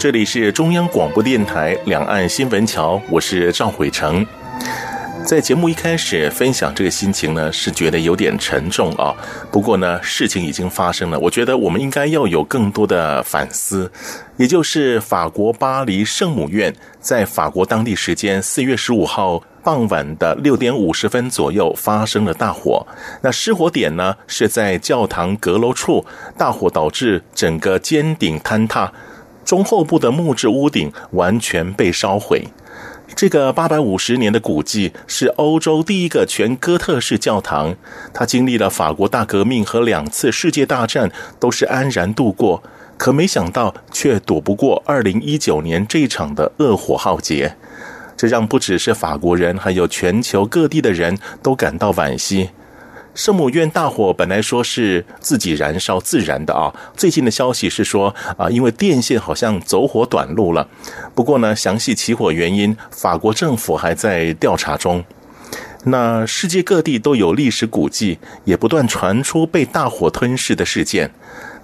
这里是中央广播电台两岸新闻桥，我是赵悔成。在节目一开始分享这个心情呢，是觉得有点沉重啊。不过呢，事情已经发生了，我觉得我们应该要有更多的反思。也就是法国巴黎圣母院在法国当地时间四月十五号傍晚的六点五十分左右发生了大火。那失火点呢，是在教堂阁楼处，大火导致整个尖顶坍塌。中后部的木质屋顶完全被烧毁。这个八百五十年的古迹是欧洲第一个全哥特式教堂，它经历了法国大革命和两次世界大战，都是安然度过。可没想到，却躲不过二零一九年这场的恶火浩劫。这让不只是法国人，还有全球各地的人都感到惋惜。圣母院大火本来说是自己燃烧自燃的啊，最近的消息是说啊，因为电线好像走火短路了。不过呢，详细起火原因，法国政府还在调查中。那世界各地都有历史古迹，也不断传出被大火吞噬的事件。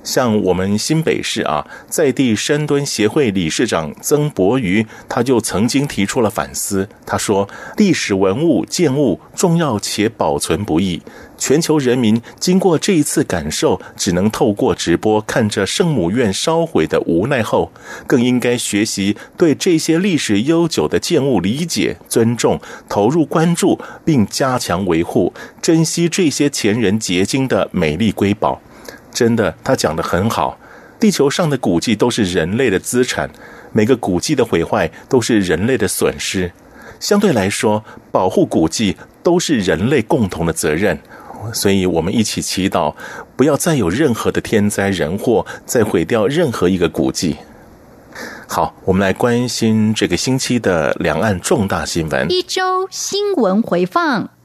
像我们新北市啊，在地深蹲协会理事长曾博瑜，他就曾经提出了反思。他说：“历史文物建物重要且保存不易，全球人民经过这一次感受，只能透过直播看着圣母院烧毁的无奈后，更应该学习对这些历史悠久的建物理解、尊重、投入关注，并加强维护，珍惜这些前人结晶的美丽瑰宝。”真的，他讲的很好。地球上的古迹都是人类的资产，每个古迹的毁坏都是人类的损失。相对来说，保护古迹都是人类共同的责任。所以，我们一起祈祷，不要再有任何的天灾人祸，再毁掉任何一个古迹。好，我们来关心这个星期的两岸重大新闻。一周新闻回放。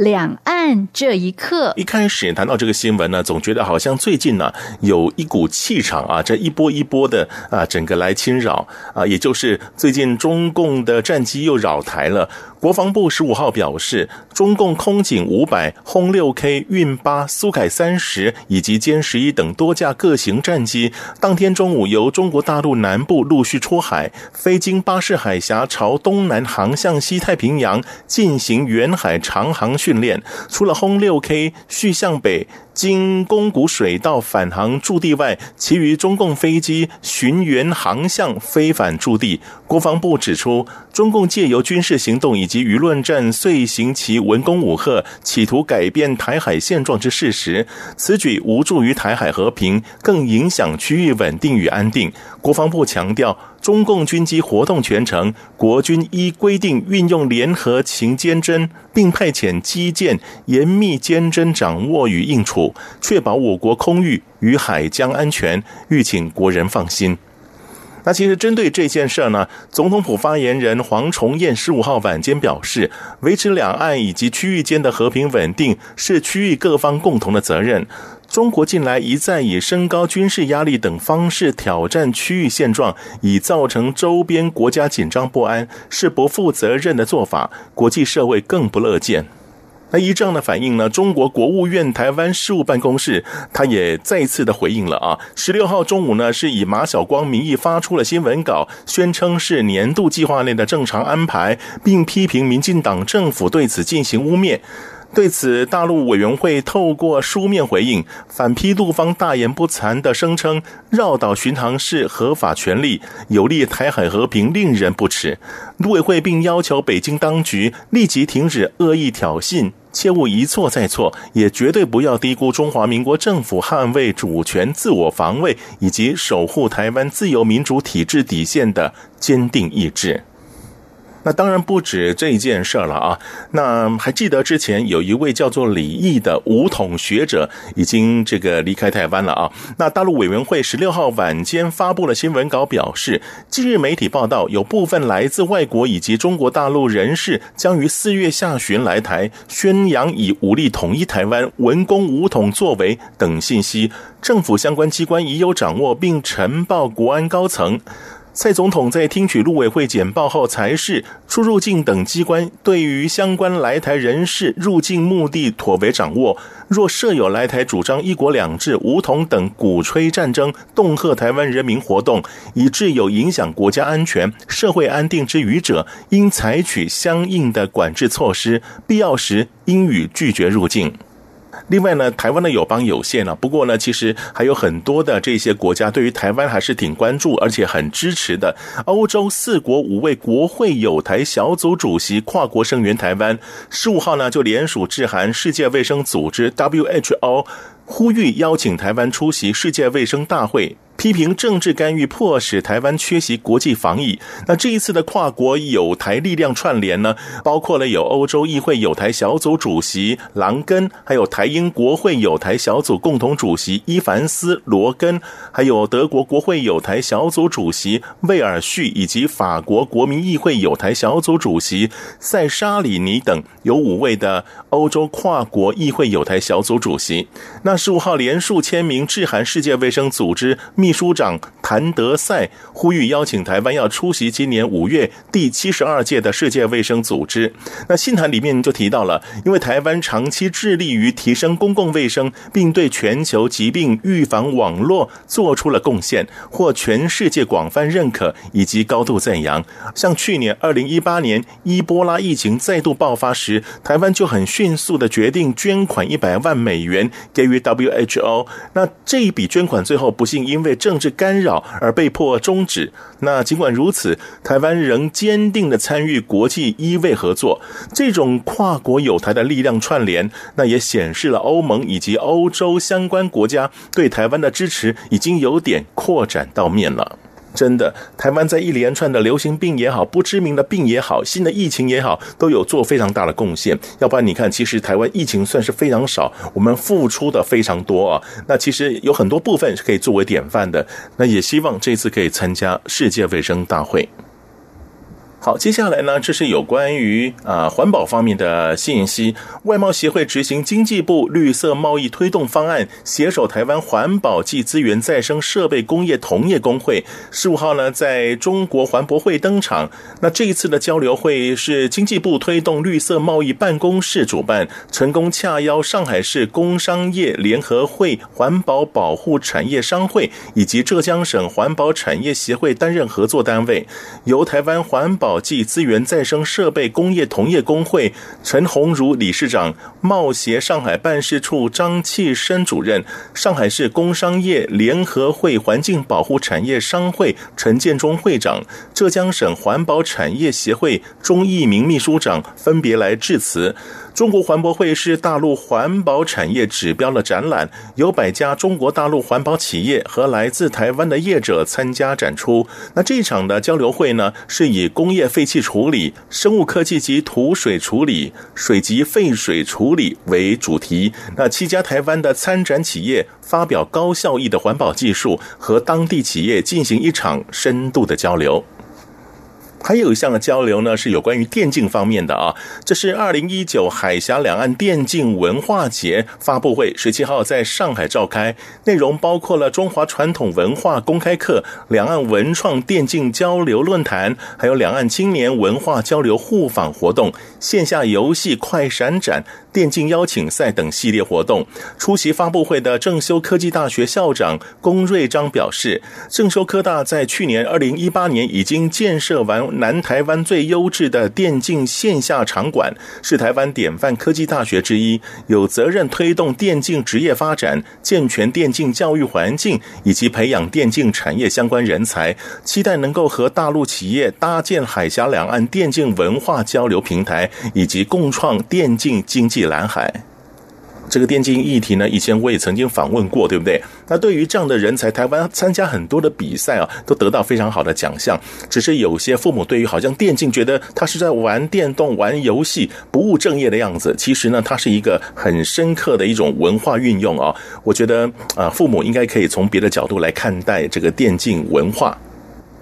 两岸这一刻，一开始谈到这个新闻呢，总觉得好像最近呢有一股气场啊，这一波一波的啊，整个来侵扰啊，也就是最近中共的战机又扰台了。国防部十五号表示，中共空警五百、轰六 K、运八、苏凯三十以及歼十一等多架各型战机，当天中午由中国大陆南部陆续出海，飞经巴士海峡，朝东南航向西太平洋进行远海长航训练。除了轰六 K 续向北。经宫古水道返航驻地外，其余中共飞机巡原航向飞返驻地。国防部指出，中共借由军事行动以及舆论战遂行其文攻武吓，企图改变台海现状之事实。此举无助于台海和平，更影响区域稳定与安定。国防部强调。中共军机活动全程，国军依规定运用联合勤监侦，并派遣机舰严密监侦掌握与应处，确保我国空域与海疆安全，吁请国人放心。那其实针对这件事呢，总统府发言人黄崇彦十五号晚间表示，维持两岸以及区域间的和平稳定是区域各方共同的责任。中国近来一再以升高军事压力等方式挑战区域现状，以造成周边国家紧张不安，是不负责任的做法，国际社会更不乐见。那依这样的反应呢，中国国务院台湾事务办公室他也再次的回应了啊，十六号中午呢，是以马晓光名义发出了新闻稿，宣称是年度计划内的正常安排，并批评民进党政府对此进行污蔑。对此，大陆委员会透过书面回应，反批陆方大言不惭的声称，绕岛巡航是合法权利，有利台海和平，令人不齿。陆委会并要求北京当局立即停止恶意挑衅，切勿一错再错，也绝对不要低估中华民国政府捍卫主权、自我防卫以及守护台湾自由民主体制底线的坚定意志。那当然不止这一件事了啊！那还记得之前有一位叫做李毅的武统学者已经这个离开台湾了啊。那大陆委员会十六号晚间发布了新闻稿，表示，近日媒体报道有部分来自外国以及中国大陆人士将于四月下旬来台，宣扬以武力统一台湾、文攻武统作为等信息，政府相关机关已有掌握，并呈报国安高层。蔡总统在听取陆委会简报后，才是出入境等机关对于相关来台人士入境目的妥为掌握。若设有来台主张“一国两制”、武统等鼓吹战争、恫吓台湾人民活动，以致有影响国家安全、社会安定之余者，应采取相应的管制措施，必要时应予拒绝入境。另外呢，台湾的友邦有限了，不过呢，其实还有很多的这些国家对于台湾还是挺关注，而且很支持的。欧洲四国五位国会友台小组主席跨国声援台湾，十五号呢就联署致函世界卫生组织 WHO，呼吁邀请台湾出席世界卫生大会。批评政治干预，迫使台湾缺席国际防疫。那这一次的跨国友台力量串联呢，包括了有欧洲议会友台小组主席郎根，还有台英国会友台小组共同主席伊凡斯罗根，还有德国国会友台小组主席魏尔旭，以及法国国民议会友台小组主席塞沙里尼等，有五位的欧洲跨国议会友台小组主席。那十五号连数签名致函世界卫生组织秘。秘书长谭德赛呼吁邀请台湾要出席今年五月第七十二届的世界卫生组织。那信函里面就提到了，因为台湾长期致力于提升公共卫生，并对全球疾病预防网络做出了贡献，获全世界广泛认可以及高度赞扬。像去年二零一八年伊波拉疫情再度爆发时，台湾就很迅速的决定捐款一百万美元给予 WHO。那这一笔捐款最后不幸因为政治干扰而被迫终止。那尽管如此，台湾仍坚定的参与国际医卫合作。这种跨国友台的力量串联，那也显示了欧盟以及欧洲相关国家对台湾的支持已经有点扩展到面了。真的，台湾在一连串的流行病也好，不知名的病也好，新的疫情也好，都有做非常大的贡献。要不然你看，其实台湾疫情算是非常少，我们付出的非常多啊。那其实有很多部分是可以作为典范的。那也希望这次可以参加世界卫生大会。好，接下来呢，这是有关于啊环保方面的信息。外贸协会执行经济部绿色贸易推动方案，携手台湾环保暨资源再生设备工业同业公会，十五号呢在中国环博会登场。那这一次的交流会是经济部推动绿色贸易办公室主办，成功洽邀上海市工商业联合会环保保护产业商会以及浙江省环保产业协会担任合作单位，由台湾环保。宝济资源再生设备工业同业工会陈鸿儒理事长、贸协上海办事处张气生主任、上海市工商业联合会环境保护产业商会陈建忠会长、浙江省环保产业协会钟义明秘书长分别来致辞。中国环博会是大陆环保产业指标的展览，有百家中国大陆环保企业和来自台湾的业者参加展出。那这场的交流会呢，是以工业废气处理、生物科技及土水处理、水及废水处理为主题。那七家台湾的参展企业发表高效益的环保技术，和当地企业进行一场深度的交流。还有一项的交流呢，是有关于电竞方面的啊。这是二零一九海峡两岸电竞文化节发布会，十七号在上海召开，内容包括了中华传统文化公开课、两岸文创电竞交流论坛，还有两岸青年文化交流互访活动、线下游戏快闪展、电竞邀请赛等系列活动。出席发布会的正修科技大学校长龚瑞章表示，正修科大在去年二零一八年已经建设完。南台湾最优质的电竞线下场馆，是台湾典范科技大学之一，有责任推动电竞职业发展，健全电竞教育环境，以及培养电竞产业相关人才。期待能够和大陆企业搭建海峡两岸电竞文化交流平台，以及共创电竞经济蓝海。这个电竞议题呢，以前我也曾经访问过，对不对？那对于这样的人才，台湾参加很多的比赛啊，都得到非常好的奖项。只是有些父母对于好像电竞觉得他是在玩电动、玩游戏，不务正业的样子。其实呢，它是一个很深刻的一种文化运用啊。我觉得啊，父母应该可以从别的角度来看待这个电竞文化。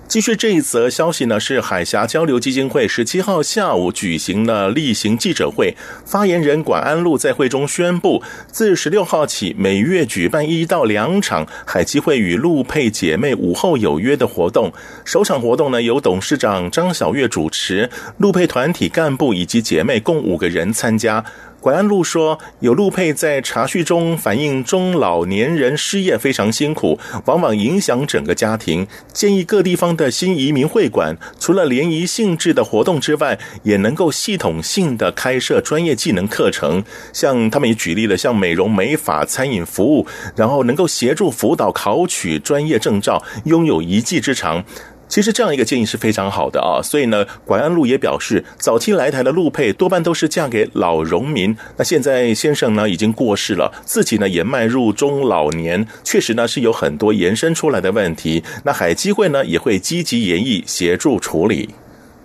继续这一则消息呢，是海峡交流基金会十七号下午举行了例行记者会，发言人管安陆在会中宣布，自十六号起每月举办一到两场海基会与陆配姐妹午后有约的活动。首场活动呢，由董事长张晓月主持，陆配团体干部以及姐妹共五个人参加。管安路说，有陆配在茶叙中反映中老年人失业非常辛苦，往往影响整个家庭。建议各地方的新移民会馆，除了联谊性质的活动之外，也能够系统性的开设专业技能课程。像他们也举例了，像美容美发、餐饮服务，然后能够协助辅导考取专业证照，拥有一技之长。其实这样一个建议是非常好的啊，所以呢，管安路也表示，早期来台的陆配多半都是嫁给老农民，那现在先生呢已经过世了，自己呢也迈入中老年，确实呢是有很多延伸出来的问题，那海基会呢也会积极研议协助处理。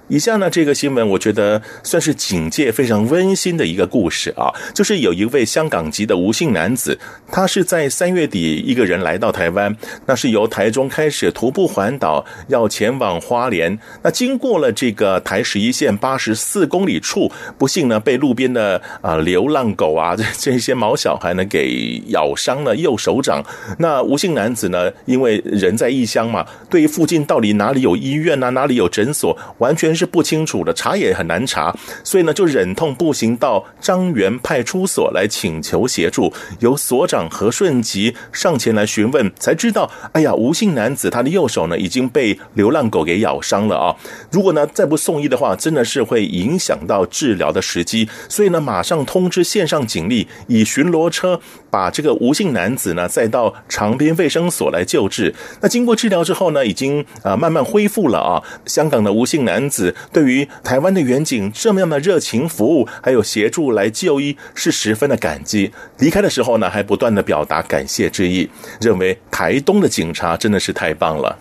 以下呢，这个新闻我觉得算是警界非常温馨的一个故事啊，就是有一位香港籍的吴姓男子，他是在三月底一个人来到台湾，那是由台中开始徒步环岛，要前往花莲，那经过了这个台十一线八十四公里处，不幸呢被路边的啊流浪狗啊这这些毛小孩呢给咬伤了右手掌。那吴姓男子呢，因为人在异乡嘛，对于附近到底哪里有医院啊，哪里有诊所，完全是不清楚的，查也很难查，所以呢，就忍痛步行到张园派出所来请求协助。由所长何顺吉上前来询问，才知道，哎呀，吴姓男子他的右手呢已经被流浪狗给咬伤了啊！如果呢再不送医的话，真的是会影响到治疗的时机。所以呢，马上通知线上警力，以巡逻车把这个吴姓男子呢载到长滨卫生所来救治。那经过治疗之后呢，已经啊慢慢恢复了啊。香港的吴姓男子。对于台湾的远景这么样的热情服务，还有协助来就医，是十分的感激。离开的时候呢，还不断的表达感谢之意，认为台东的警察真的是太棒了，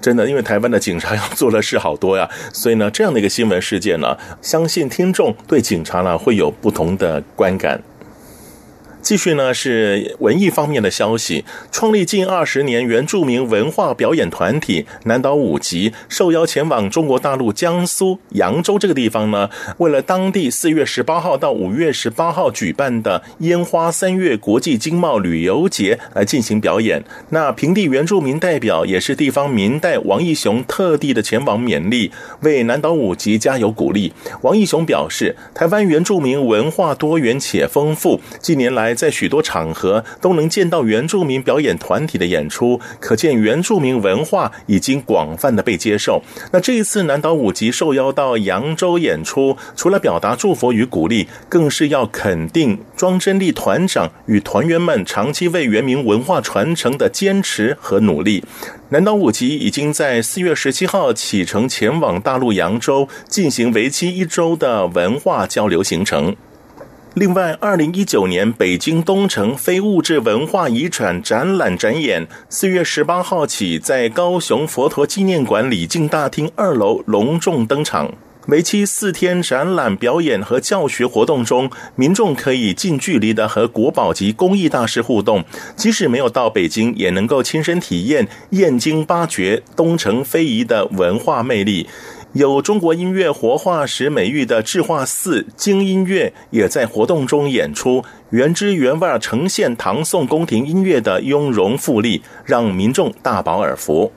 真的，因为台湾的警察要做的事好多呀，所以呢，这样的一个新闻事件呢，相信听众对警察呢会有不同的观感。继续呢是文艺方面的消息，创立近二十年原住民文化表演团体南岛五级受邀前往中国大陆江苏扬州这个地方呢，为了当地四月十八号到五月十八号举办的烟花三月国际经贸旅游节来进行表演。那平地原住民代表也是地方民代王义雄特地的前往勉励，为南岛五级加油鼓励。王义雄表示，台湾原住民文化多元且丰富，近年来。在许多场合都能见到原住民表演团体的演出，可见原住民文化已经广泛的被接受。那这一次南岛五级受邀到扬州演出，除了表达祝福与鼓励，更是要肯定庄真丽团长与团员们长期为原民文化传承的坚持和努力。南岛五级已经在四月十七号启程前往大陆扬州，进行为期一周的文化交流行程。另外，二零一九年北京东城非物质文化遗产展览展演，四月十八号起在高雄佛陀纪念馆礼敬大厅二楼隆重登场。为期四天展览表演和教学活动中，民众可以近距离的和国宝级工艺大师互动，即使没有到北京，也能够亲身体验燕京八绝、东城非遗的文化魅力。有中国音乐活化石美誉的智化寺京音乐也在活动中演出，原汁原味呈现唐宋宫廷音乐的雍容富丽，让民众大饱耳福。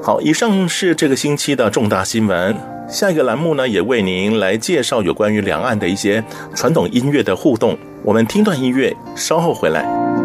好，以上是这个星期的重大新闻。下一个栏目呢，也为您来介绍有关于两岸的一些传统音乐的互动。我们听段音乐，稍后回来。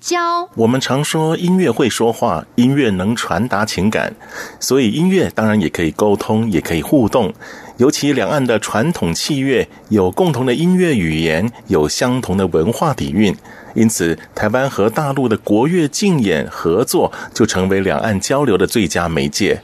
交。我们常说音乐会说话，音乐能传达情感，所以音乐当然也可以沟通，也可以互动。尤其两岸的传统器乐有共同的音乐语言，有相同的文化底蕴，因此台湾和大陆的国乐竞演合作，就成为两岸交流的最佳媒介。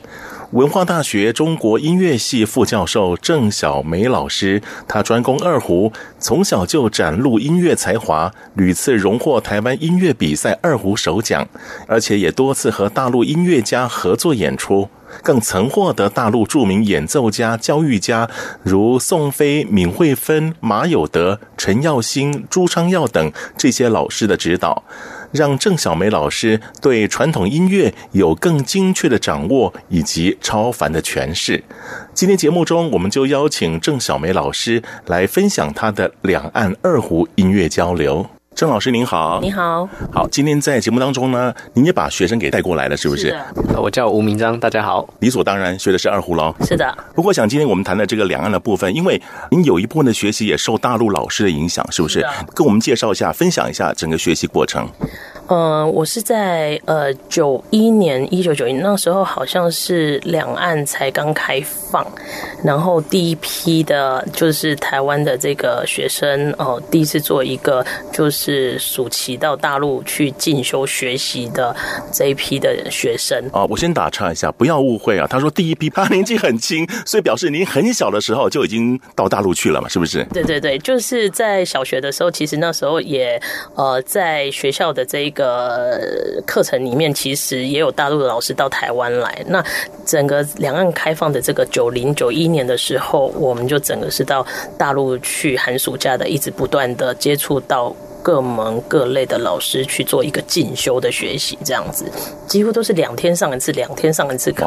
文化大学中国音乐系副教授郑晓梅老师，他专攻二胡，从小就展露音乐才华，屡次荣获台湾音乐比赛二胡首奖，而且也多次和大陆音乐家合作演出，更曾获得大陆著名演奏家、教育家如宋飞、闵惠芬、马有德、陈耀兴、朱昌耀等这些老师的指导。让郑晓梅老师对传统音乐有更精确的掌握以及超凡的诠释。今天节目中，我们就邀请郑晓梅老师来分享她的两岸二胡音乐交流。郑老师您好，你好，好。今天在节目当中呢，您也把学生给带过来了，是不是？是。我叫吴明章，大家好。理所当然学的是二胡喽。是的。不过想今天我们谈的这个两岸的部分，因为您有一部分的学习也受大陆老师的影响，是不是？是跟我们介绍一下，分享一下整个学习过程。呃，我是在呃九一年，一九九一那时候，好像是两岸才刚开放，然后第一批的，就是台湾的这个学生哦、呃，第一次做一个就是暑期到大陆去进修学习的这一批的学生。啊，我先打岔一下，不要误会啊。他说第一批，他年纪很轻，所以表示您很小的时候就已经到大陆去了嘛，是不是？对对对，就是在小学的时候，其实那时候也呃在学校的这一个。课程里面其实也有大陆的老师到台湾来。那整个两岸开放的这个九零九一年的时候，我们就整个是到大陆去寒暑假的，一直不断的接触到各门各类的老师去做一个进修的学习，这样子几乎都是两天上一次，两天上一次课。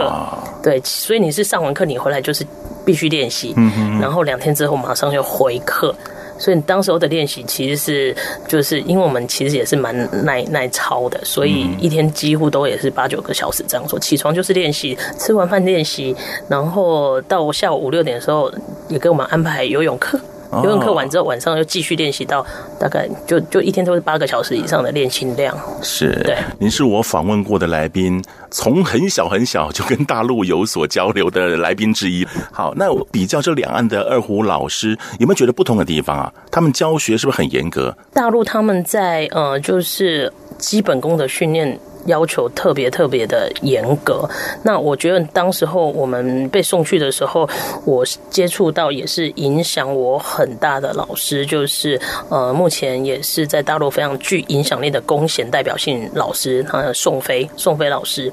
对，所以你是上完课你回来就是必须练习，然后两天之后马上就回课。所以你当时候的练习其实是，就是因为我们其实也是蛮耐耐操的，所以一天几乎都也是八九个小时这样说。起床就是练习，吃完饭练习，然后到下午五六点的时候也给我们安排游泳课。游泳课完之后，晚上又继续练习到大概就就一天都是八个小时以上的练习量。是，对。您是我访问过的来宾，从很小很小就跟大陆有所交流的来宾之一。好，那比较这两岸的二胡老师，有没有觉得不同的地方啊？他们教学是不是很严格？大陆他们在呃，就是基本功的训练。要求特别特别的严格。那我觉得当时候我们被送去的时候，我接触到也是影响我很大的老师，就是呃，目前也是在大陆非常具影响力的弓弦代表性老师，他的宋飞，宋飞老师。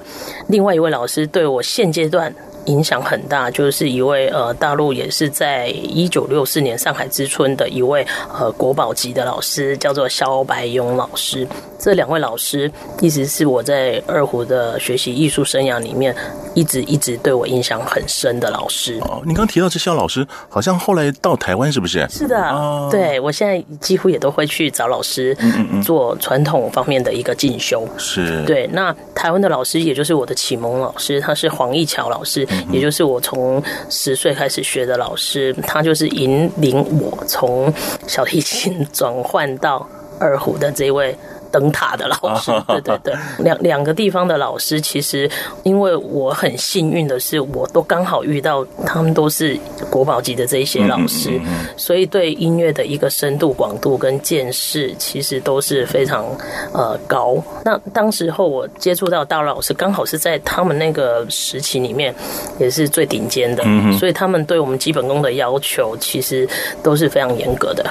另外一位老师对我现阶段。影响很大，就是一位呃，大陆也是在一九六四年上海之春的一位呃国宝级的老师，叫做萧白勇老师。这两位老师一直是我在二胡的学习艺术生涯里面一直一直对我影响很深的老师。哦，你刚提到这萧老师，好像后来到台湾是不是？是的，哦、对我现在几乎也都会去找老师做传统方面的一个进修。是，对。那台湾的老师，也就是我的启蒙老师，他是黄义桥老师。也就是我从十岁开始学的老师，他就是引领我从小提琴转换到二胡的这位。灯塔的老师，对对对，两两个地方的老师，其实因为我很幸运的是，我都刚好遇到他们都是国宝级的这一些老师，所以对音乐的一个深度、广度跟见识，其实都是非常呃高。那当时候我接触到大老师，刚好是在他们那个时期里面，也是最顶尖的，所以他们对我们基本功的要求，其实都是非常严格的。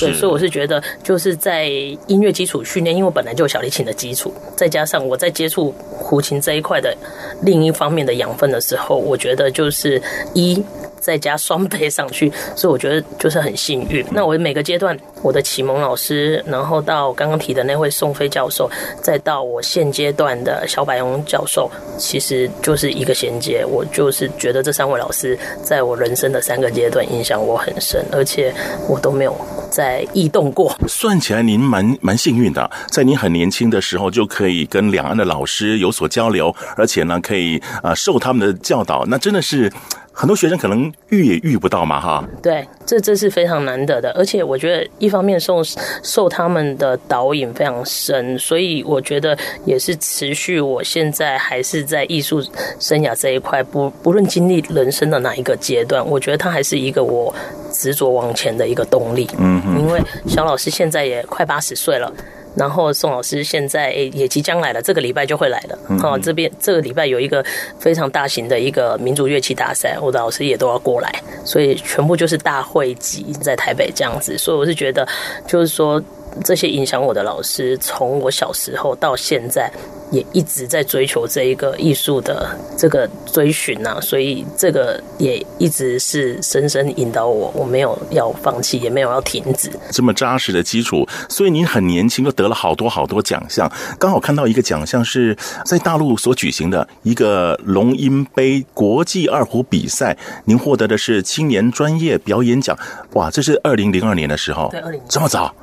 对，所以我是觉得，就是在音乐基础训练。因为本来就有小提琴的基础，再加上我在接触胡琴这一块的另一方面的养分的时候，我觉得就是一再加双倍上去，所以我觉得就是很幸运。那我每个阶段，我的启蒙老师，然后到刚刚提的那位宋飞教授，再到我现阶段的小柏荣教授，其实就是一个衔接。我就是觉得这三位老师在我人生的三个阶段影响我很深，而且我都没有在异动过。算起来，您蛮蛮幸运的，在您很年轻的时候就可以跟两岸的老师有所交流，而且呢，可以啊受他们的教导，那真的是。很多学生可能遇也遇不到嘛，哈。对，这这是非常难得的，而且我觉得一方面受受他们的导引非常深，所以我觉得也是持续我现在还是在艺术生涯这一块，不不论经历人生的哪一个阶段，我觉得他还是一个我执着往前的一个动力。嗯哼，因为小老师现在也快八十岁了。然后宋老师现在也即将来了，这个礼拜就会来了。哦，这边这个礼拜有一个非常大型的一个民族乐器大赛，我的老师也都要过来，所以全部就是大会集在台北这样子。所以我是觉得，就是说这些影响我的老师，从我小时候到现在。也一直在追求这一个艺术的这个追寻呐、啊，所以这个也一直是深深引导我，我没有要放弃，也没有要停止。这么扎实的基础，所以您很年轻就得了好多好多奖项。刚好看到一个奖项是在大陆所举行的一个龙鹰杯国际二胡比赛，您获得的是青年专业表演奖。哇，这是二零零二年的时候，对，二零这么早。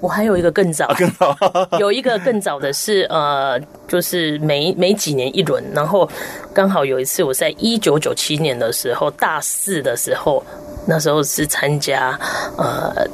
我还有一个更早，啊、更早。有一个更早的是呃，就是每每几年一轮，然后刚好有一次我在一九九七年的时候大四的时候，那时候是参加呃。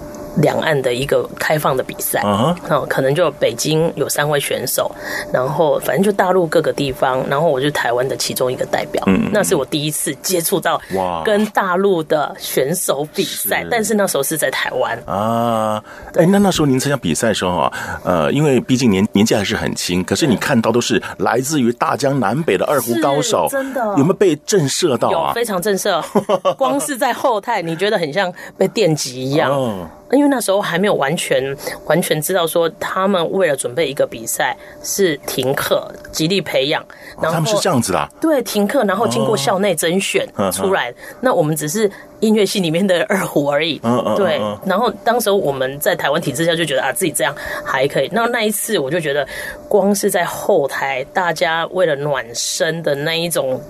两岸的一个开放的比赛，啊、uh，huh. 可能就北京有三位选手，然后反正就大陆各个地方，然后我就台湾的其中一个代表，嗯，那是我第一次接触到哇，跟大陆的选手比赛，是。但是那时候是在台湾。啊，哎，那那时候您参加比赛的时候啊，呃，因为毕竟年年纪还是很轻，可是你看到都是来自于大江南北的二胡高手，真的有没有被震慑到啊？有，非常震慑，光是在后台，你觉得很像被电击一样。Oh. 因为那时候还没有完全完全知道说，他们为了准备一个比赛是停课，极力培养。然后他们是这样子的，对，停课，然后经过校内甄选出来。那我们只是音乐系里面的二胡而已。对。然后当时我们在台湾体制下就觉得啊，自己这样还可以。那那一次我就觉得，光是在后台，大家为了暖身的那一种。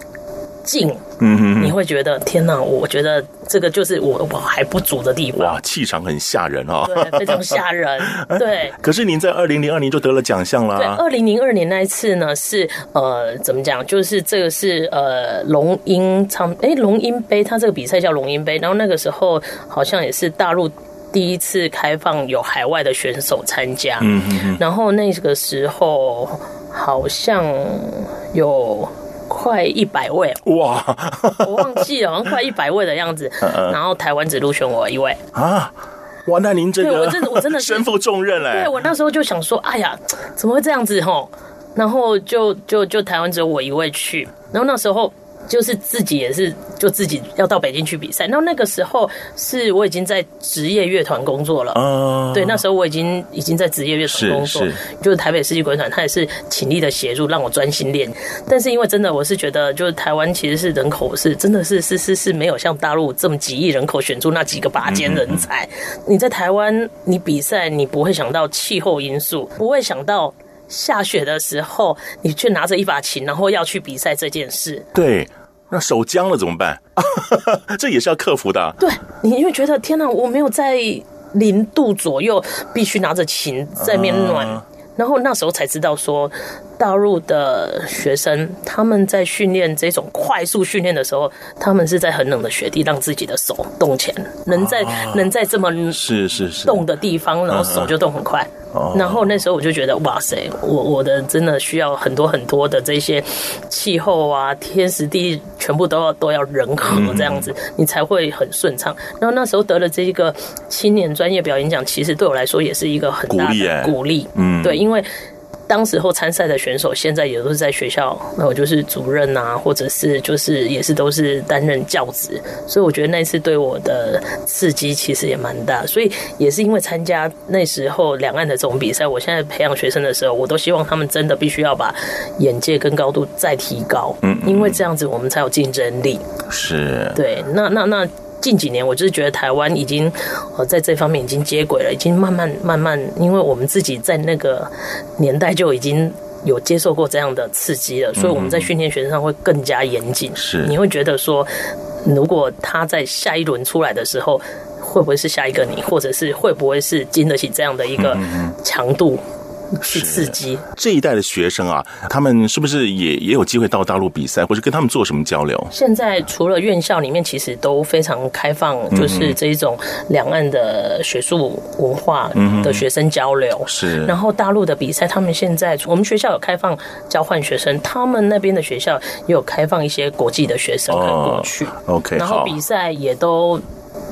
静，嗯哼，你会觉得天哪！我觉得这个就是我我还不足的地方。哇，气场很吓人哦，对，非常吓人。对，可是您在二零零二年就得了奖项了。对，二零零二年那一次呢，是呃，怎么讲？就是这个是呃，龙鹰唱哎，龙鹰杯，它这个比赛叫龙鹰杯。然后那个时候好像也是大陆第一次开放有海外的选手参加。嗯哼。然后那个时候好像有。快一百位哇！我忘记了，好像快一百位的样子。然后台湾只入选我一位啊！哇，那您这个我真的我真的 身负重任嘞。对，我那时候就想说，哎呀，怎么会这样子吼？然后就就就台湾只有我一位去。然后那时候。就是自己也是，就自己要到北京去比赛。那那个时候是我已经在职业乐团工作了。哦，对，那时候我已经已经在职业乐团工作，是是就是台北世纪国乐团，他也是倾力的协助，让我专心练。但是因为真的，我是觉得，就是台湾其实是人口是真的是是是是没有像大陆这么几亿人口选出那几个拔尖人才。嗯嗯，你在台湾，你比赛你不会想到气候因素，不会想到。下雪的时候，你却拿着一把琴，然后要去比赛这件事。对，那手僵了怎么办？这也是要克服的。对，你就觉得天哪，我没有在零度左右，必须拿着琴在面暖。啊、然后那时候才知道说，大陆的学生他们在训练这种快速训练的时候，他们是在很冷的雪地让自己的手动起来，能在、啊、能在这么是是是冻的地方，然后手就动很快。然后那时候我就觉得哇塞，我我的真的需要很多很多的这些气候啊，天时地利全部都要都要人和这样子，你才会很顺畅。然后那时候得了这一个青年专业表演奖，其实对我来说也是一个很大的鼓励。嗯，对，因为当时候参赛的选手，现在也都是在学校，那我就是主任啊，或者是就是也是都是担任教职，所以我觉得那次对我的刺激其实也蛮大。所以也是因为参加那时候两岸的这种比赛，我现在培养学生的时候，我都希望他们真的必须要把眼界跟高度再提高，嗯，因为这样子我们才有竞争力。是，对，那那那。近几年，我就是觉得台湾已经呃在这方面已经接轨了，已经慢慢慢慢，因为我们自己在那个年代就已经有接受过这样的刺激了，所以我们在训练学生上会更加严谨。是，你会觉得说，如果他在下一轮出来的时候，会不会是下一个你，或者是会不会是经得起这样的一个强度？是刺激这一代的学生啊，他们是不是也也有机会到大陆比赛，或者跟他们做什么交流？现在除了院校里面，其实都非常开放，就是这一种两岸的学术文化的学生交流。是，然后大陆的比赛，他们现在我们学校有开放交换学生，他们那边的学校也有开放一些国际的学生可以过去。哦、OK，然后比赛也都。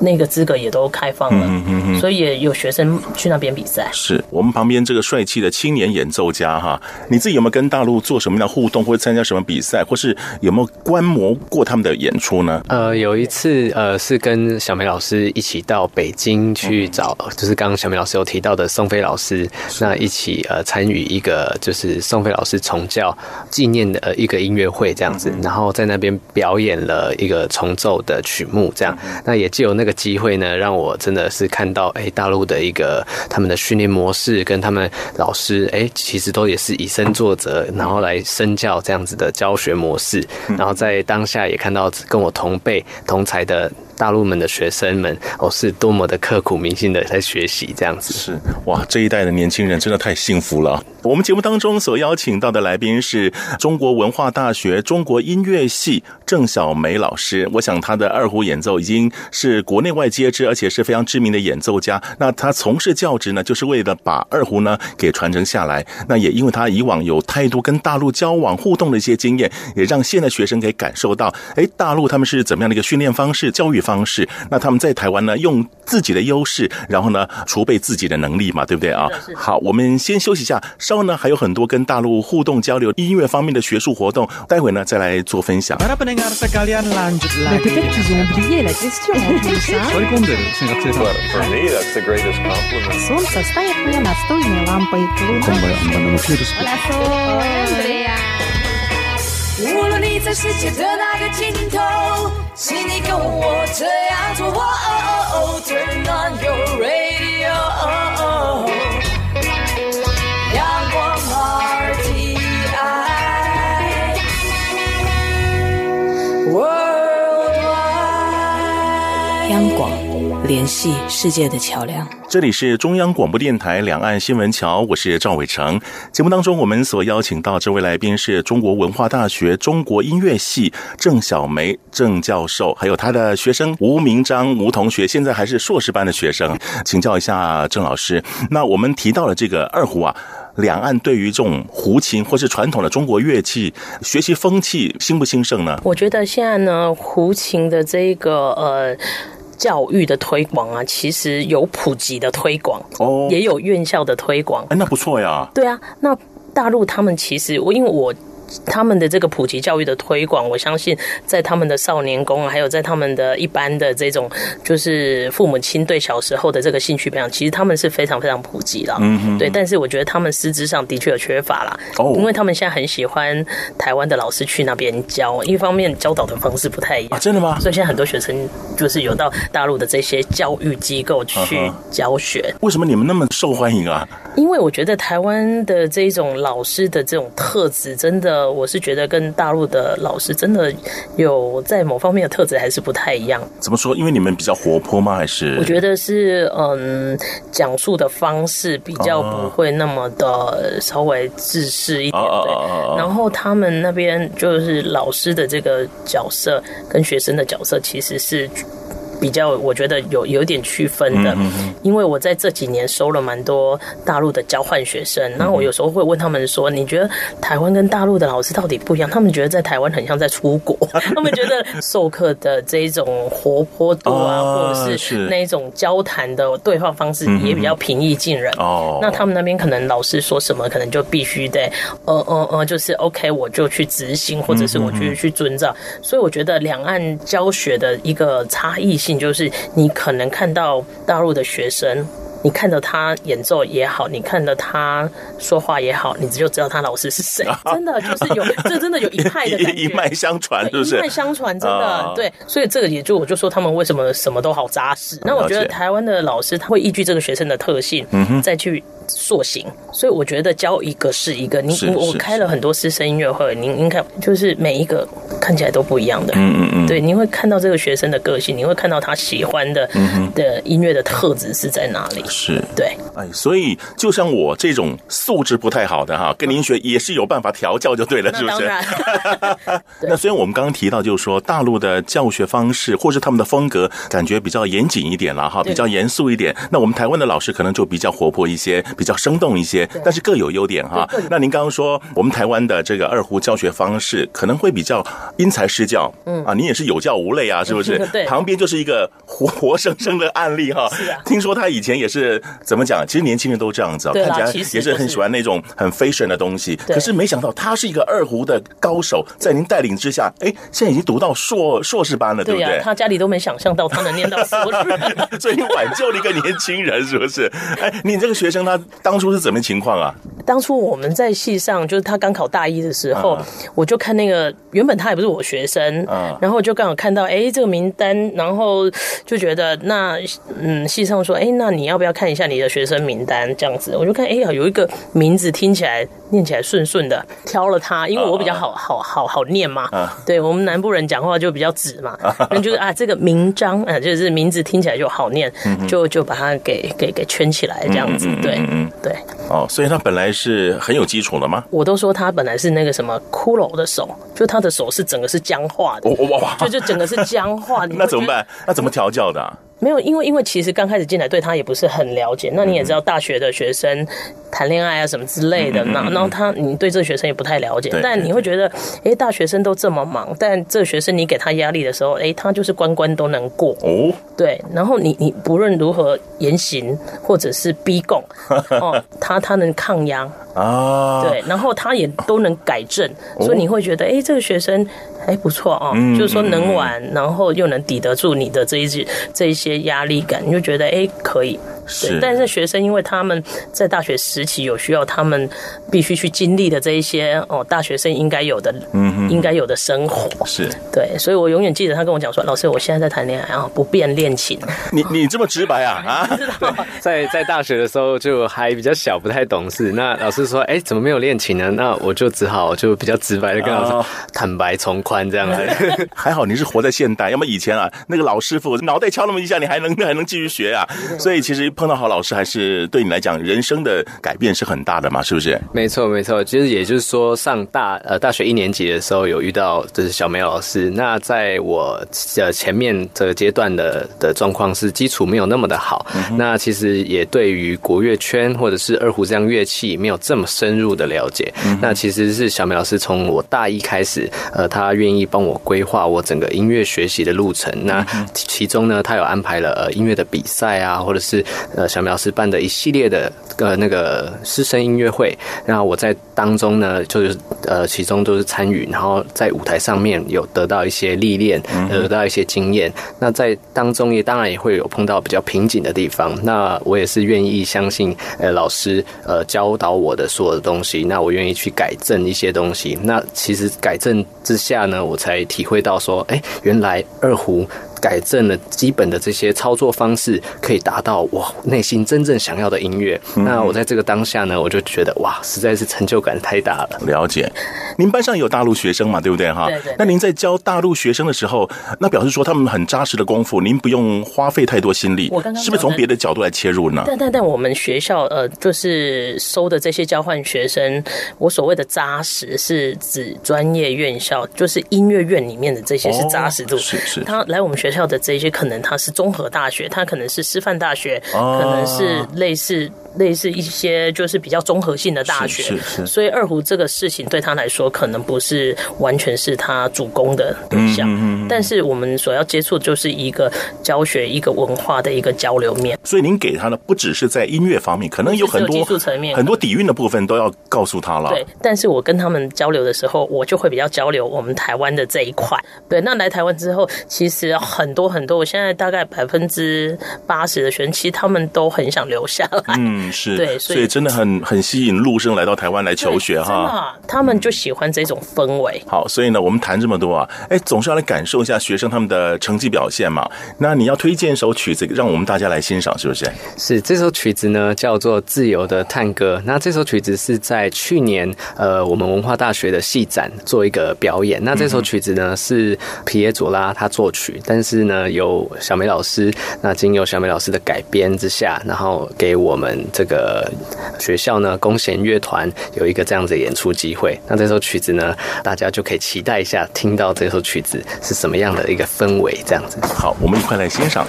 那个资格也都开放了，嗯、哼哼，所以也有学生去那边比赛。是我们旁边这个帅气的青年演奏家哈，你自己有没有跟大陆做什么样的互动，或者参加什么比赛，或是有没有观摩过他们的演出呢？呃，有一次呃是跟小梅老师一起到北京去找，嗯、就是刚刚小梅老师有提到的宋飞老师，那一起呃参与一个就是宋飞老师重教纪念的呃一个音乐会这样子，嗯、然后在那边表演了一个重奏的曲目，这样，嗯、那也就有那个。机会呢，让我真的是看到，哎，大陆的一个他们的训练模式，跟他们老师，哎，其实都也是以身作则，然后来身教这样子的教学模式，然后在当下也看到跟我同辈同才的。大陆们的学生们哦，是多么的刻苦铭心的在学习，这样子是哇，这一代的年轻人真的太幸福了。我们节目当中所邀请到的来宾是中国文化大学中国音乐系郑晓梅老师。我想他的二胡演奏已经是国内外皆知，而且是非常知名的演奏家。那他从事教职呢，就是为了把二胡呢给传承下来。那也因为他以往有太多跟大陆交往互动的一些经验，也让现在学生可以感受到，哎，大陆他们是怎么样的一个训练方式、教育方式，那他们在台湾呢，用自己的优势，然后呢，储备自己的能力嘛，对不对啊？好，我们先休息一下，稍后呢还有很多跟大陆互动交流、音乐方面的学术活动，待会呢再来做分享。无论你在世界的哪个尽头，请你跟我这样做。Turn on your radio，央广联系世界的桥梁。这里是中央广播电台两岸新闻桥，我是赵伟成。节目当中，我们所邀请到这位来宾是中国文化大学中国音乐系郑晓梅郑教授，还有他的学生吴明章吴同学，现在还是硕士班的学生。请教一下郑老师，那我们提到了这个二胡啊，两岸对于这种胡琴或是传统的中国乐器学习风气兴不兴盛呢？我觉得现在呢，胡琴的这个呃。教育的推广啊，其实有普及的推广哦，也有院校的推广。哎，那不错呀。对啊，那大陆他们其实我因为我。他们的这个普及教育的推广，我相信在他们的少年宫，还有在他们的一般的这种，就是父母亲对小时候的这个兴趣培养，其实他们是非常非常普及的。嗯嗯。对，但是我觉得他们师资上的确有缺乏啦。哦。因为他们现在很喜欢台湾的老师去那边教，一方面教导的方式不太一样。啊，真的吗？所以现在很多学生就是有到大陆的这些教育机构去教学。为什么你们那么受欢迎啊？因为我觉得台湾的这种老师的这种特质，真的。呃，我是觉得跟大陆的老师真的有在某方面的特质还是不太一样。怎么说？因为你们比较活泼吗？还是？我觉得是，嗯，讲述的方式比较不会那么的稍微自私一点。对。然后他们那边就是老师的这个角色跟学生的角色其实是。比较，我觉得有有点区分的，因为我在这几年收了蛮多大陆的交换学生，然后我有时候会问他们说：“你觉得台湾跟大陆的老师到底不一样？”他们觉得在台湾很像在出国，他们觉得授课的这一种活泼度啊，或者是那一种交谈的对话方式也比较平易近人。哦，那他们那边可能老师说什么，可能就必须得呃呃呃，就是 OK，我就去执行，或者是我去去遵照。所以我觉得两岸教学的一个差异就是你可能看到大陆的学生。你看着他演奏也好，你看着他说话也好，你就知道他老师是谁。真的就是有，这真的有一派的感觉，一脉相传，是不是？一脉相传，真的对。所以这个也就我就说他们为什么什么都好扎实。那我觉得台湾的老师他会依据这个学生的特性，再去塑形。所以我觉得教一个是一个。你我开了很多师生音乐会，您您看就是每一个看起来都不一样的。嗯嗯嗯。对，你会看到这个学生的个性，你会看到他喜欢的的音乐的特质是在哪里。是对，哎，所以就像我这种素质不太好的哈，跟您学也是有办法调教就对了，是不是？那 虽然我们刚刚提到，就是说大陆的教学方式或是他们的风格，感觉比较严谨一点了哈，比较严肃一点。那我们台湾的老师可能就比较活泼一些，比较生动一些，但是各有优点哈。那您刚刚说我们台湾的这个二胡教学方式可能会比较因材施教，嗯啊，您也是有教无类啊，是不是？对，旁边就是一个活活生生的案例哈。是啊，听说他以前也是。怎么讲？其实年轻人都这样子啊，看起来也是很喜欢那种很 fashion 的东西。可是没想到他是一个二胡的高手，在您带领之下，哎，现在已经读到硕硕士班了，对不对？他家里都没想象到他能念到硕士，所以你挽救了一个年轻人，是不是？哎，你这个学生他当初是怎么情况啊？当初我们在系上，就是他刚考大一的时候，我就看那个原本他也不是我学生，然后就刚好看到哎这个名单，然后就觉得那嗯系上说哎那你要不要？看一下你的学生名单，这样子，我就看，哎呀，有一个名字听起来念起来顺顺的，挑了他，因为我比较好好好好念嘛。对，我们南部人讲话就比较直嘛，那就是啊，这个名章，啊，就是名字听起来就好念，就就把它给给给圈起来，这样子。对，嗯对。哦，所以他本来是很有基础的吗？我都说他本来是那个什么骷髅的手，就他的手是整个是僵化的，哇哇，就就整个是僵化的。那怎么办？那怎么调教的？没有，因为因为其实刚开始进来对他也不是很了解。那你也知道，大学的学生谈恋爱啊什么之类的，那然后他你对这个学生也不太了解。但你会觉得，哎，大学生都这么忙，但这个学生你给他压力的时候，哎，他就是关关都能过。哦，对。然后你你不论如何严刑或者是逼供，哦，他他能抗压啊，对。然后他也都能改正，所以你会觉得，哎，这个学生。还不错哦，就是说能玩，然后又能抵得住你的这一些这一些压力感，你就觉得哎可以。是，但是学生因为他们在大学时期有需要，他们必须去经历的这一些哦，大学生应该有的，嗯，应该有的生活。是，对，所以我永远记得他跟我讲说：“老师，我现在在谈恋爱啊，不便恋情。”你你这么直白啊？啊，在在大学的时候就还比较小，不太懂事。那老师说：“哎，怎么没有恋情呢？”那我就只好就比较直白的跟老师坦白从宽这样子。还好你是活在现代，要么以前啊，那个老师傅脑袋敲那么一下，你还能还能继续学啊。所以其实。碰到好老师还是对你来讲人生的改变是很大的嘛？是不是？没错，没错。其实也就是说，上大呃大学一年级的时候有遇到就是小梅老师。那在我呃前面这个阶段的的状况是基础没有那么的好。那其实也对于国乐圈或者是二胡这样乐器没有这么深入的了解。那其实是小梅老师从我大一开始，呃，他愿意帮我规划我整个音乐学习的路程。那其中呢，他有安排了呃音乐的比赛啊，或者是呃，小苗老师办的一系列的呃那个师生音乐会，那我在当中呢，就是呃其中都是参与，然后在舞台上面有得到一些历练，得到一些经验。那在当中也当然也会有碰到比较瓶颈的地方，那我也是愿意相信呃老师呃教导我的所有的东西，那我愿意去改正一些东西。那其实改正之下呢，我才体会到说，哎，原来二胡。改正了基本的这些操作方式，可以达到我内心真正想要的音乐。嗯、那我在这个当下呢，我就觉得哇，实在是成就感太大了。了解，您班上有大陆学生嘛？对不对？哈，对对。那您在教大陆学生的时候，那表示说他们很扎实的功夫，您不用花费太多心力。我刚刚是不是从别的角度来切入呢？但但但我们学校呃，就是收的这些交换学生，我所谓的扎实是指专业院校，就是音乐院里面的这些是扎实度。哦、是是。他来我们学校。的这些，可能它是综合大学，它可能是师范大学，可能是类似。类似一些就是比较综合性的大学，是是是，所以二胡这个事情对他来说可能不是完全是他主攻的对象，嗯嗯嗯，但是我们所要接触就是一个教学、一个文化的一个交流面。所以您给他的不只是在音乐方面，可能有很多技术层面、很多底蕴的部分都要告诉他了。对，但是我跟他们交流的时候，我就会比较交流我们台湾的这一块。对，那来台湾之后，其实很多很多，我现在大概百分之八十的学生，其实他们都很想留下来。嗯。是，对，所以真的很很吸引陆生来到台湾来求学哈，他们就喜欢这种氛围。好，所以呢，我们谈这么多啊，哎，总是要来感受一下学生他们的成绩表现嘛。那你要推荐一首曲子，让我们大家来欣赏，是不是？是，这首曲子呢叫做《自由的探戈》。那这首曲子是在去年呃我们文化大学的戏展做一个表演。那这首曲子呢是皮耶佐拉他作曲，但是呢由小梅老师，那经由小梅老师的改编之下，然后给我们。这个学校呢，弓弦乐团有一个这样子的演出机会，那这首曲子呢，大家就可以期待一下，听到这首曲子是什么样的一个氛围，这样子。好，我们一块来欣赏。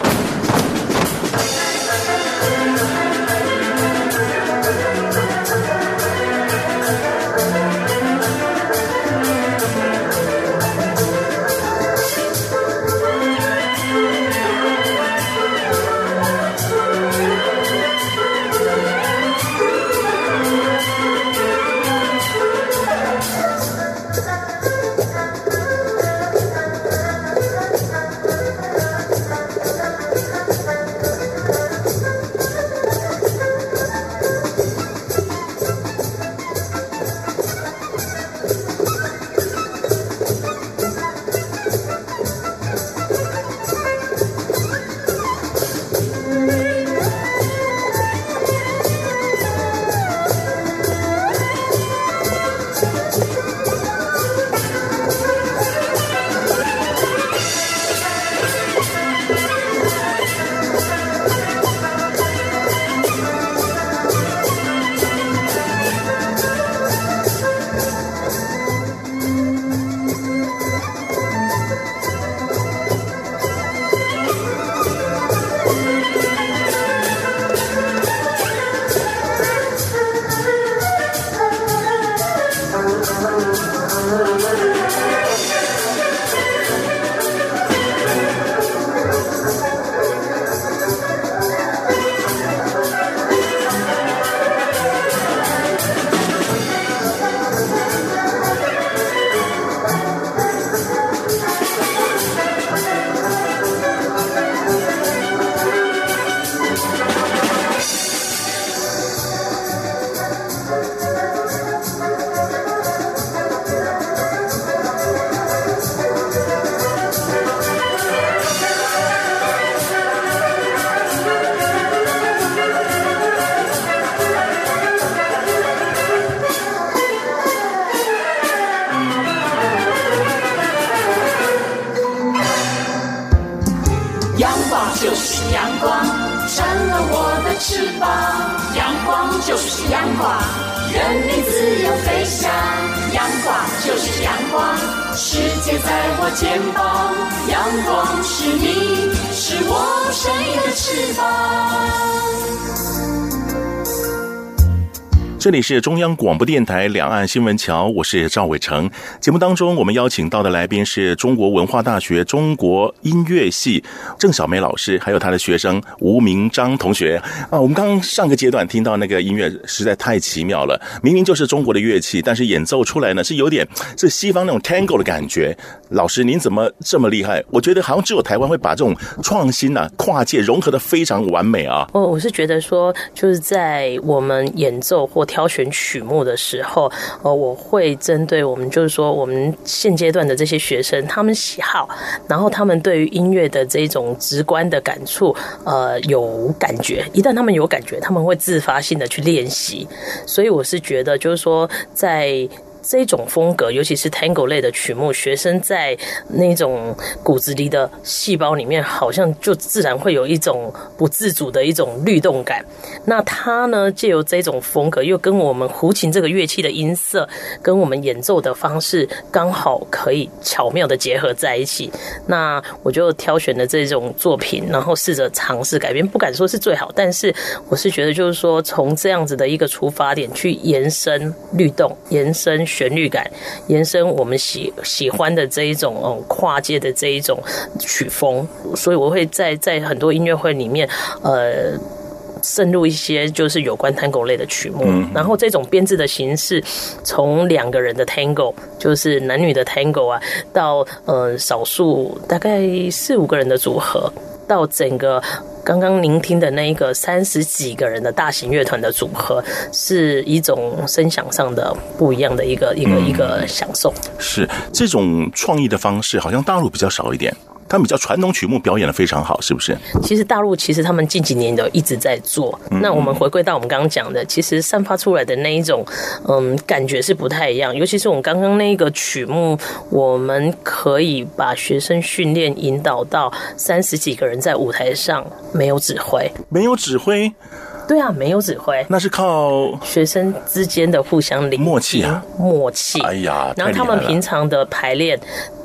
这里是中央广播电台两岸新闻桥，我是赵伟成。节目当中，我们邀请到的来宾是中国文化大学中国音乐系郑晓梅老师，还有他的学生吴明章同学啊。我们刚刚上个阶段听到那个音乐实在太奇妙了，明明就是中国的乐器，但是演奏出来呢是有点是西方那种 tango 的感觉。老师您怎么这么厉害？我觉得好像只有台湾会把这种创新啊跨界融合的非常完美啊。我我是觉得说，就是在我们演奏或挑选曲目的时候，呃，我会针对我们，就是说我们现阶段的这些学生，他们喜好，然后他们对于音乐的这种直观的感触，呃，有感觉。一旦他们有感觉，他们会自发性的去练习。所以我是觉得，就是说在。这种风格，尤其是 Tango 类的曲目，学生在那种骨子里的细胞里面，好像就自然会有一种不自主的一种律动感。那他呢，借由这种风格，又跟我们胡琴这个乐器的音色，跟我们演奏的方式，刚好可以巧妙的结合在一起。那我就挑选了这种作品，然后试着尝试改编，不敢说是最好，但是我是觉得，就是说从这样子的一个出发点去延伸律动，延伸旋律感，延伸我们喜喜欢的这一种嗯跨界的这一种曲风，所以我会在在很多音乐会里面，呃。渗入一些就是有关 Tango 类的曲目，嗯、然后这种编制的形式，从两个人的 Tango，就是男女的 Tango 啊，到呃少数大概四五个人的组合，到整个刚刚聆听的那一个三十几个人的大型乐团的组合，是一种声响上的不一样的一个一个、嗯、一个享受。是这种创意的方式，好像大陆比较少一点。他们比较传统曲目表演的非常好，是不是？其实大陆其实他们近几年都一直在做。嗯、那我们回归到我们刚刚讲的，其实散发出来的那一种，嗯，感觉是不太一样。尤其是我们刚刚那个曲目，我们可以把学生训练引导到三十几个人在舞台上，没有指挥，没有指挥。对啊，没有指挥，那是靠学生之间的互相理默契啊，默契。哎呀，然后他们平常的排练，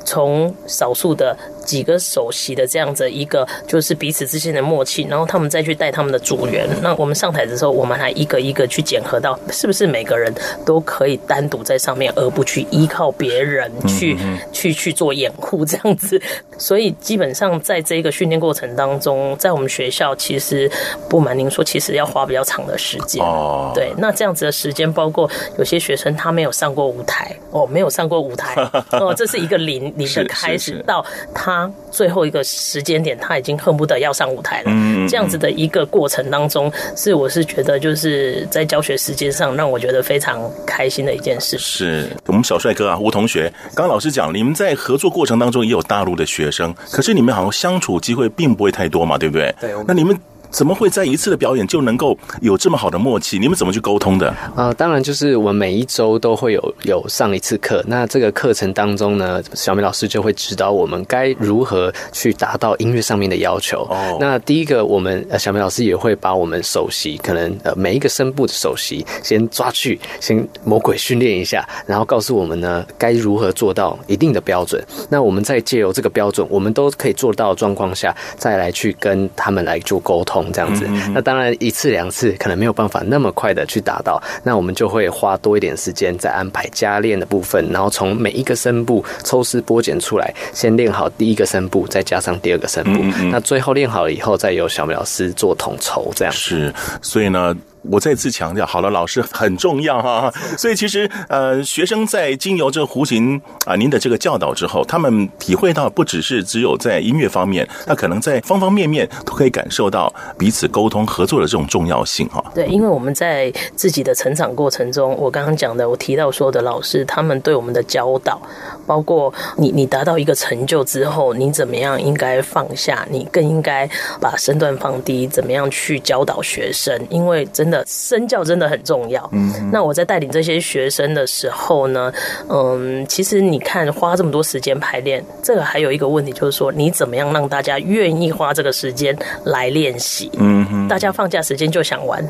从少数的。几个首席的这样子一个，就是彼此之间的默契，然后他们再去带他们的组员。那我们上台的时候，我们还一个一个去检核到，是不是每个人都可以单独在上面，而不去依靠别人去去去做掩护这样子。所以基本上在这个训练过程当中，在我们学校其实不瞒您说，其实要花比较长的时间。哦，对，那这样子的时间，包括有些学生他没有上过舞台，哦，没有上过舞台，哦，这是一个零零的开始到他。他最后一个时间点，他已经恨不得要上舞台了。嗯，这样子的一个过程当中，是我是觉得就是在教学时间上让我觉得非常开心的一件事。是我们小帅哥啊，吴同学，刚刚老师讲，你们在合作过程当中也有大陆的学生，可是你们好像相处机会并不会太多嘛，对不对？对。那你们。怎么会在一次的表演就能够有这么好的默契？你们怎么去沟通的？啊、呃，当然就是我们每一周都会有有上一次课。那这个课程当中呢，小美老师就会指导我们该如何去达到音乐上面的要求。哦，那第一个，我们小美老师也会把我们首席可能呃每一个声部的首席先抓去，先魔鬼训练一下，然后告诉我们呢该如何做到一定的标准。那我们再借由这个标准，我们都可以做到的状况下，再来去跟他们来做沟通。这样子，那当然一次两次可能没有办法那么快的去达到，那我们就会花多一点时间再安排加练的部分，然后从每一个声部抽丝剥茧出来，先练好第一个声部，再加上第二个声部，那最后练好了以后，再由小苗老师做统筹，这样。是，所以呢。我再次强调，好了老师很重要哈，所以其实呃，学生在经由这弧形啊、呃，您的这个教导之后，他们体会到不只是只有在音乐方面，那可能在方方面面都可以感受到彼此沟通合作的这种重要性哈。对，因为我们在自己的成长过程中，我刚刚讲的，我提到说的老师，他们对我们的教导，包括你你达到一个成就之后，你怎么样应该放下，你更应该把身段放低，怎么样去教导学生，因为真。的身教真的很重要。嗯，那我在带领这些学生的时候呢，嗯，其实你看花这么多时间排练，这个还有一个问题就是说，你怎么样让大家愿意花这个时间来练习？嗯，大家放假时间就想玩。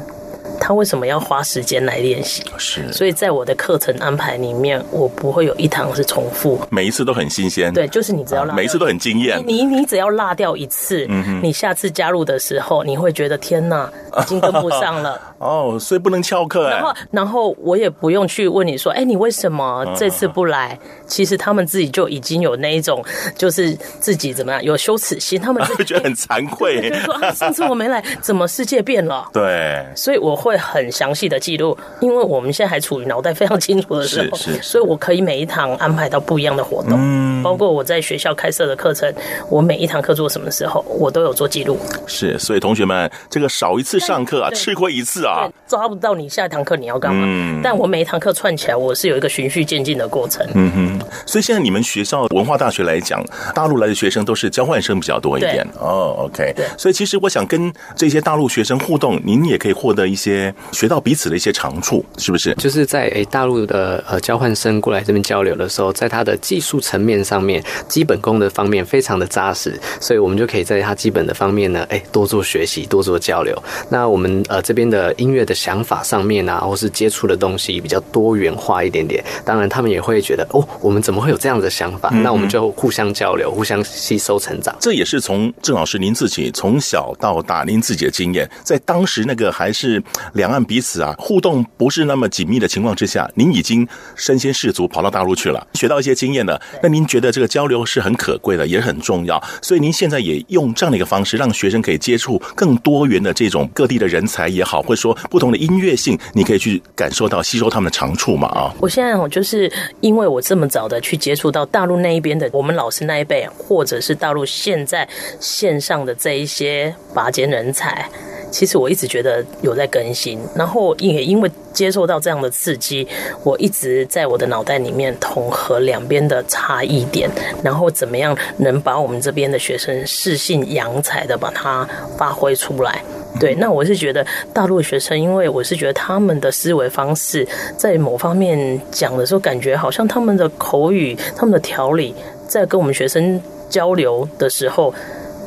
他为什么要花时间来练习？是，所以在我的课程安排里面，我不会有一堂是重复，每一次都很新鲜。对，就是你只要落，每一次都很惊艳。你你只要落掉一次，嗯，你下次加入的时候，你会觉得天哪，已经跟不上了。哦，所以不能翘课。然后，然后我也不用去问你说，哎，你为什么这次不来？其实他们自己就已经有那一种，就是自己怎么样有羞耻心，他们就 觉得很惭愧，就是说啊，上次我没来，怎么世界变了？对，所以我会。会很详细的记录，因为我们现在还处于脑袋非常清楚的时候，是是，所以我可以每一堂安排到不一样的活动，嗯，包括我在学校开设的课程，我每一堂课做什么时候，我都有做记录。是，所以同学们，这个少一次上课啊，吃亏一次啊，抓不到你下一堂课你要干嘛？嗯，但我每一堂课串起来，我是有一个循序渐进的过程。嗯哼，所以现在你们学校文化大学来讲，大陆来的学生都是交换生比较多一点。哦，OK，对，所以其实我想跟这些大陆学生互动，您也可以获得一些。些学到彼此的一些长处，是不是？就是在诶大陆的呃交换生过来这边交流的时候，在他的技术层面上面，基本功的方面非常的扎实，所以我们就可以在他基本的方面呢，诶多做学习，多做交流。那我们呃这边的音乐的想法上面啊，或是接触的东西比较多元化一点点，当然他们也会觉得哦，我们怎么会有这样的想法？嗯嗯，那我们就互相交流，互相吸收成长。这也是从郑老师您自己从小到大您自己的经验，在当时那个还是两岸彼此啊互动不是那么紧密的情况之下，您已经身先士卒跑到大陆去了，学到一些经验了。那您觉得这个交流是很可贵的，也很重要。所以您现在也用这样的一个方式，让学生可以接触更多元的这种各地的人才也好，或者说不同的音乐性，你可以去感受到、吸收他们的长处嘛啊。我现在我就是因为我这么早的去接触到大陆那一边的我们老师那一辈，或者是大陆现在线上的这一些拔尖人才。其实我一直觉得有在更新，然后也因为接受到这样的刺激，我一直在我的脑袋里面统合两边的差异点，然后怎么样能把我们这边的学生适性扬才的把它发挥出来。对，那我是觉得大陆的学生，因为我是觉得他们的思维方式在某方面讲的时候，感觉好像他们的口语、他们的条理，在跟我们学生交流的时候。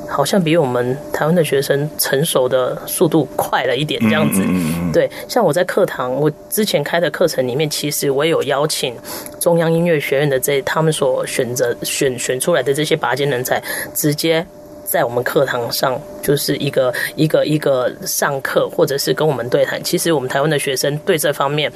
好像比我们台湾的学生成熟的速度快了一点，这样子。对，像我在课堂，我之前开的课程里面，其实我也有邀请中央音乐学院的这他们所选择选选出来的这些拔尖人才，直接。在我们课堂上，就是一个一个一个上课，或者是跟我们对谈。其实我们台湾的学生对这方面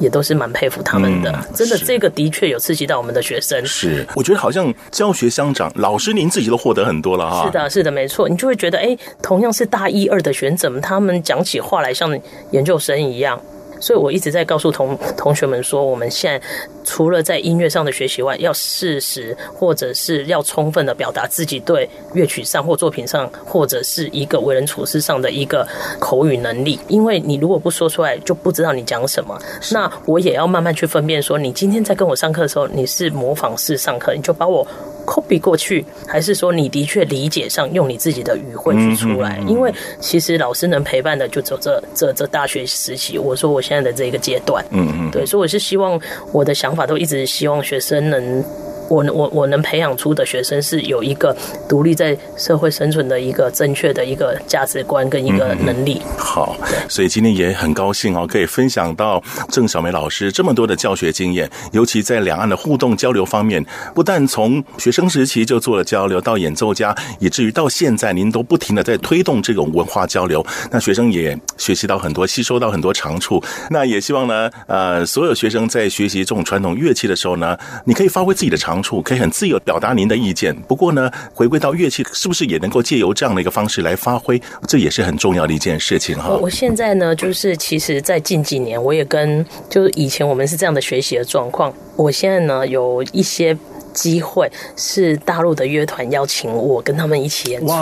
也都是蛮佩服他们的。嗯、真的，这个的确有刺激到我们的学生。是，我觉得好像教学相长，老师您自己都获得很多了哈。是的，是的，没错。你就会觉得，哎，同样是大一二的学生，怎么他们讲起话来像研究生一样？所以我一直在告诉同同学们说，我们现在除了在音乐上的学习外，要适时或者是要充分的表达自己对乐曲上或作品上，或者是一个为人处事上的一个口语能力。因为你如果不说出来，就不知道你讲什么。那我也要慢慢去分辨，说你今天在跟我上课的时候，你是模仿式上课，你就把我 copy 过去，还是说你的确理解上用你自己的语汇去出来？因为其实老师能陪伴的就走这这这大学时期。我说我现在的这个阶段，嗯嗯，对，所以我是希望我的想法都一直希望学生能。我我我能培养出的学生是有一个独立在社会生存的一个正确的一个价值观跟一个能力。嗯、好，所以今天也很高兴哦，可以分享到郑晓梅老师这么多的教学经验，尤其在两岸的互动交流方面，不但从学生时期就做了交流，到演奏家，以至于到现在您都不停的在推动这种文化交流，那学生也学习到很多，吸收到很多长处。那也希望呢，呃，所有学生在学习这种传统乐器的时候呢，你可以发挥自己的长。长处可以很自由表达您的意见，不过呢，回归到乐器，是不是也能够借由这样的一个方式来发挥？这也是很重要的一件事情哈。我现在呢，就是其实，在近几年，我也跟就是以前我们是这样的学习的状况，我现在呢有一些机会是大陆的乐团邀请我跟他们一起演出，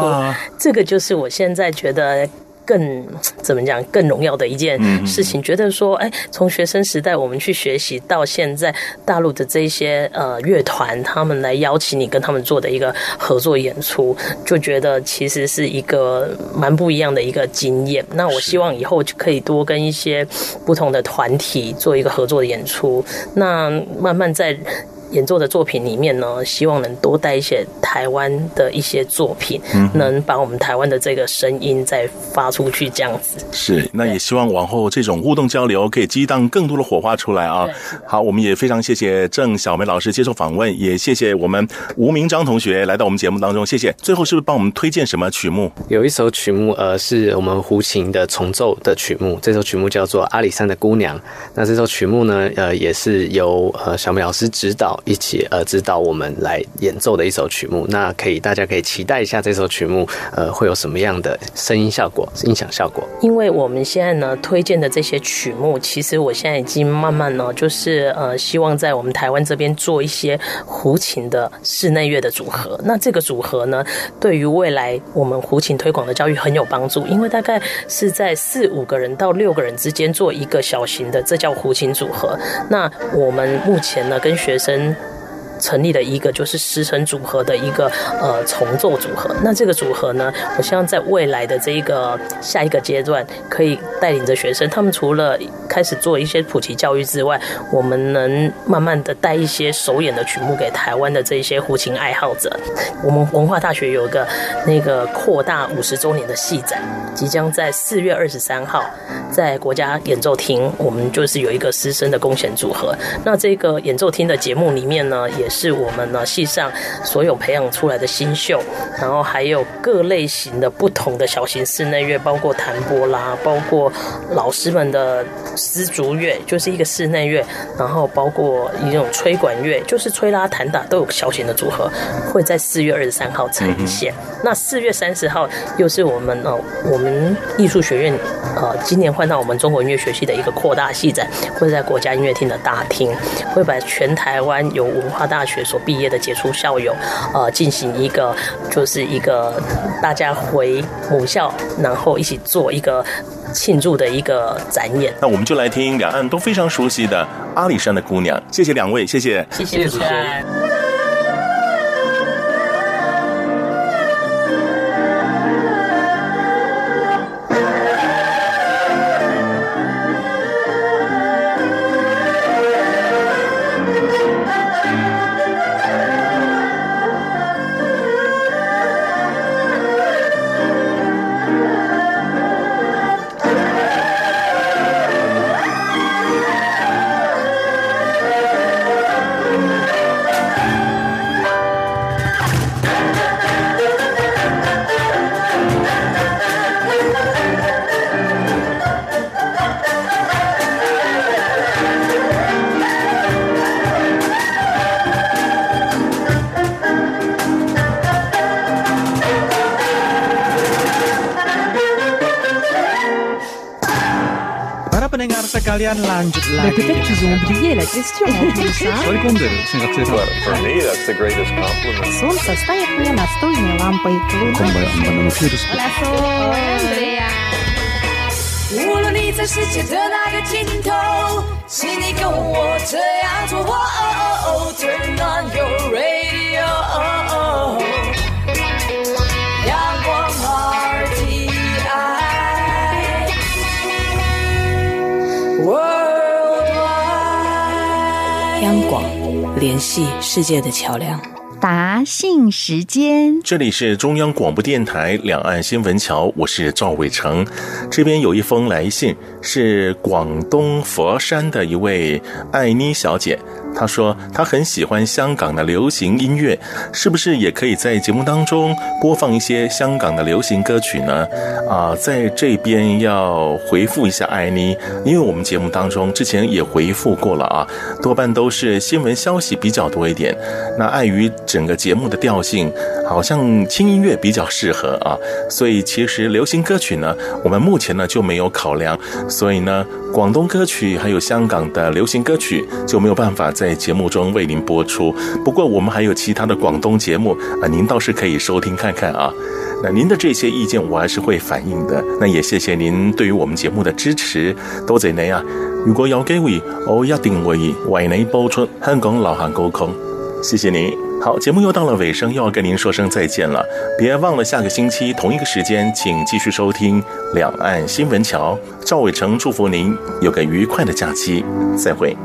这个就是我现在觉得。更 怎么讲？更荣耀的一件事情，嗯、觉得说，哎，从学生时代我们去学习到现在，大陆的这些呃乐团，他们来邀请你跟他们做的一个合作演出，就觉得其实是一个蛮不一样的一个经验。那我希望以后就可以多跟一些不同的团体做一个合作的演出，那慢慢在。演奏的作品里面呢，希望能多带一些台湾的一些作品，嗯、能把我们台湾的这个声音再发出去，这样子。是，那也希望往后这种互动交流可以激荡更多的火花出来啊！好，我们也非常谢谢郑小梅老师接受访问，也谢谢我们吴明章同学来到我们节目当中，谢谢。最后是不是帮我们推荐什么曲目？有一首曲目，呃，是我们胡琴的重奏的曲目，这首曲目叫做《阿里山的姑娘》。那这首曲目呢，呃，也是由呃小梅老师指导。一起呃指导我们来演奏的一首曲目，那可以大家可以期待一下这首曲目呃会有什么样的声音效果、音响效果。因为我们现在呢推荐的这些曲目，其实我现在已经慢慢呢就是呃希望在我们台湾这边做一些胡琴的室内乐的组合。那这个组合呢，对于未来我们胡琴推广的教育很有帮助，因为大概是在四五个人到六个人之间做一个小型的，这叫胡琴组合。那我们目前呢跟学生。Bye. 成立了一个就是师承组合的一个呃重奏组合。那这个组合呢，我希望在未来的这一个下一个阶段，可以带领着学生，他们除了开始做一些普及教育之外，我们能慢慢的带一些首演的曲目给台湾的这一些胡琴爱好者。我们文化大学有个那个扩大五十周年的戏展，即将在四月二十三号在国家演奏厅，我们就是有一个师生的弓弦组合。那这个演奏厅的节目里面呢，也是我们呢系上所有培养出来的新秀，然后还有各类型的不同的小型室内乐，包括弹拨啦，包括老师们的。丝竹乐就是一个室内乐，然后包括一种吹管乐，就是吹拉弹打都有小型的组合，会在四月二十三号呈现。嗯、那四月三十号又是我们呃我们艺术学院呃今年换到我们中国音乐学系的一个扩大系展，会在国家音乐厅的大厅，会把全台湾有文化大学所毕业的杰出校友呃进行一个就是一个大家回母校，然后一起做一个。庆祝的一个展演，那我们就来听两岸都非常熟悉的阿里山的姑娘。谢谢两位，谢谢，谢谢主持人。Kalian lanjut lagi. Peut-être qu'ils ont oublié la question en plus, hein? For me, that's the greatest compliment. Солнце стоит мне настольной лампой. Hola, Sol. Andrea. 无论你在世界的哪个尽头，请你跟我这样做。Turn on your radio. 央广，联系世界的桥梁。答信时间，这里是中央广播电台两岸新闻桥，我是赵伟成。这边有一封来信，是广东佛山的一位艾妮小姐。他说他很喜欢香港的流行音乐，是不是也可以在节目当中播放一些香港的流行歌曲呢？啊，在这边要回复一下艾妮，因为我们节目当中之前也回复过了啊，多半都是新闻消息比较多一点。那碍于整个节目的调性，好像轻音乐比较适合啊，所以其实流行歌曲呢，我们目前呢就没有考量，所以呢，广东歌曲还有香港的流行歌曲就没有办法。在节目中为您播出。不过我们还有其他的广东节目啊，您倒是可以收听看看啊。那您的这些意见我还是会反映的。那也谢谢您对于我们节目的支持，多谢您啊！如果有机会，我一定会为您播出香港流行歌曲。谢谢您。好，节目又到了尾声，又要跟您说声再见了。别忘了下个星期同一个时间，请继续收听两岸新闻桥。赵伟成祝福您有个愉快的假期，再会。